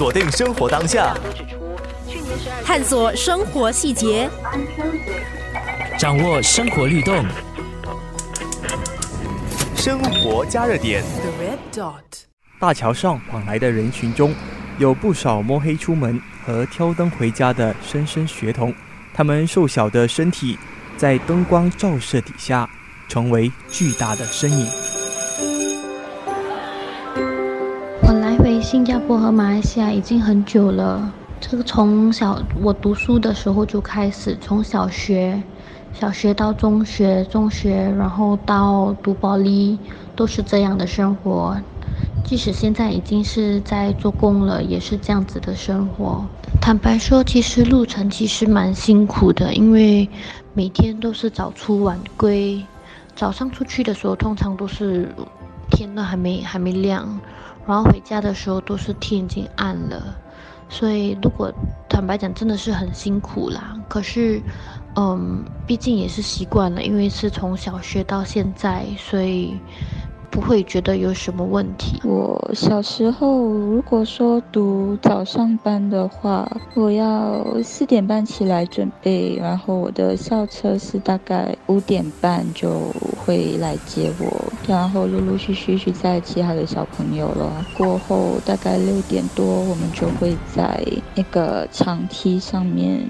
锁定生活当下，探索生活细节，掌握生活律动，生活加热点。大桥上往来的人群中，有不少摸黑出门和挑灯回家的莘莘学童，他们瘦小的身体在灯光照射底下，成为巨大的身影。新加坡和马来西亚已经很久了。这个从小我读书的时候就开始，从小学、小学到中学、中学，然后到读保利，都是这样的生活。即使现在已经是在做工了，也是这样子的生活。坦白说，其实路程其实蛮辛苦的，因为每天都是早出晚归。早上出去的时候，通常都是天都还没还没亮。然后回家的时候都是天已经暗了，所以如果坦白讲真的是很辛苦啦。可是，嗯，毕竟也是习惯了，因为是从小学到现在，所以。不会觉得有什么问题。我小时候如果说读早上班的话，我要四点半起来准备，然后我的校车是大概五点半就会来接我，然后陆陆续续去载其他的小朋友了。过后大概六点多，我们就会在那个长梯上面。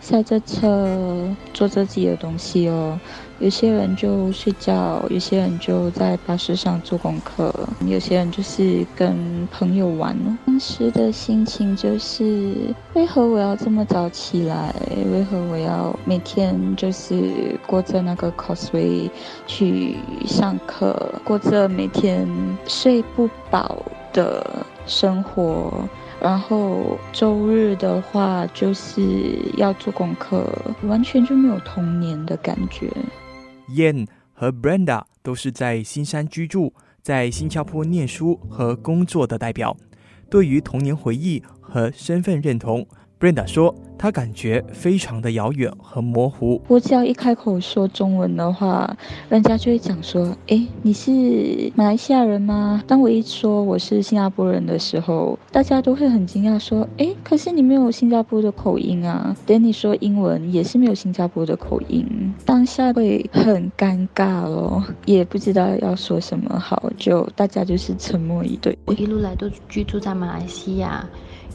下着车，做着自己的东西哦。有些人就睡觉，有些人就在巴士上做功课，有些人就是跟朋友玩。当时的心情就是：为何我要这么早起来？为何我要每天就是过着那个 cosway 去上课，过着每天睡不饱的生活？然后周日的话就是要做功课，完全就没有童年的感觉。Yen 和 Brenda 都是在新山居住、在新加坡念书和工作的代表，对于童年回忆和身份认同。Brenda 说：“她感觉非常的遥远和模糊。我只要一开口说中文的话，人家就会讲说：‘哎，你是马来西亚人吗？’当我一说我是新加坡人的时候，大家都会很惊讶，说：‘哎，可是你没有新加坡的口音啊！’等你说英文也是没有新加坡的口音，当下会很尴尬咯，也不知道要说什么好，就大家就是沉默以对。我一路来都居住在马来西亚。”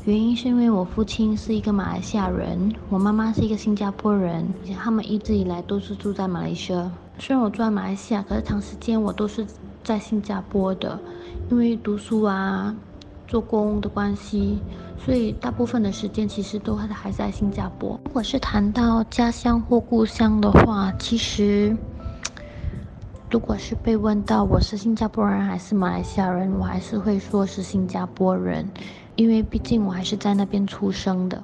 原因是因为我父亲是一个马来西亚人，我妈妈是一个新加坡人，他们一直以来都是住在马来西亚。虽然我住在马来西亚，可是长时间我都是在新加坡的，因为读书啊、做工的关系，所以大部分的时间其实都还在新加坡。如果是谈到家乡或故乡的话，其实如果是被问到我是新加坡人还是马来西亚人，我还是会说是新加坡人。因为毕竟我还是在那边出生的。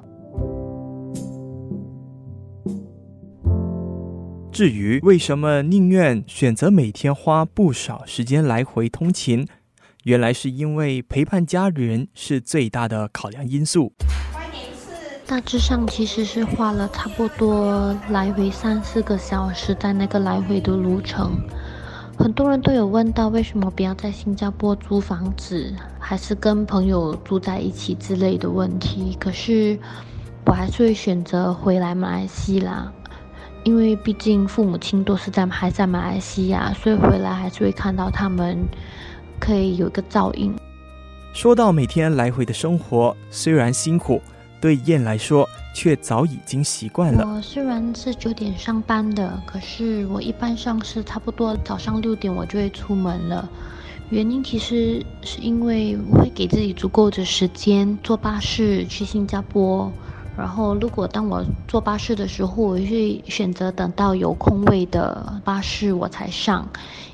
至于为什么宁愿选择每天花不少时间来回通勤，原来是因为陪伴家人是最大的考量因素。大致上其实是花了差不多来回三四个小时，在那个来回的路程。很多人都有问到，为什么不要在新加坡租房子，还是跟朋友住在一起之类的问题。可是，我还是会选择回来马来西亚，因为毕竟父母亲都是在还在马来西亚，所以回来还是会看到他们，可以有一个照应。说到每天来回的生活，虽然辛苦。对燕来说，却早已经习惯了。我虽然是九点上班的，可是我一般上是差不多早上六点我就会出门了。原因其实是因为我会给自己足够的时间坐巴士去新加坡。然后，如果当我坐巴士的时候，我会选择等到有空位的巴士我才上，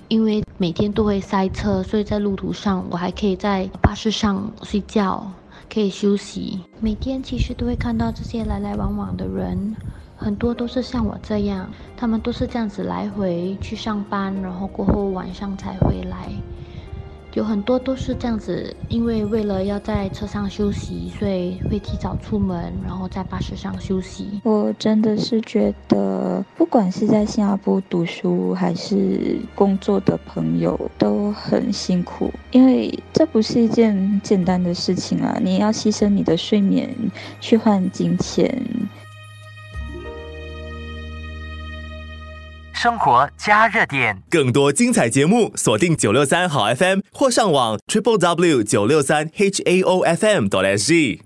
因为每天都会塞车，所以在路途上我还可以在巴士上睡觉。可以休息。每天其实都会看到这些来来往往的人，很多都是像我这样，他们都是这样子来回去上班，然后过后晚上才回来。有很多都是这样子，因为为了要在车上休息，所以会提早出门，然后在巴士上休息。我真的是觉得，不管是在新加坡读书还是工作的朋友都很辛苦，因为这不是一件简单的事情啊！你要牺牲你的睡眠去换金钱。生活加热点，更多精彩节目，锁定九六三好 FM 或上网 triple w 九六三 h a o f m 点 s g。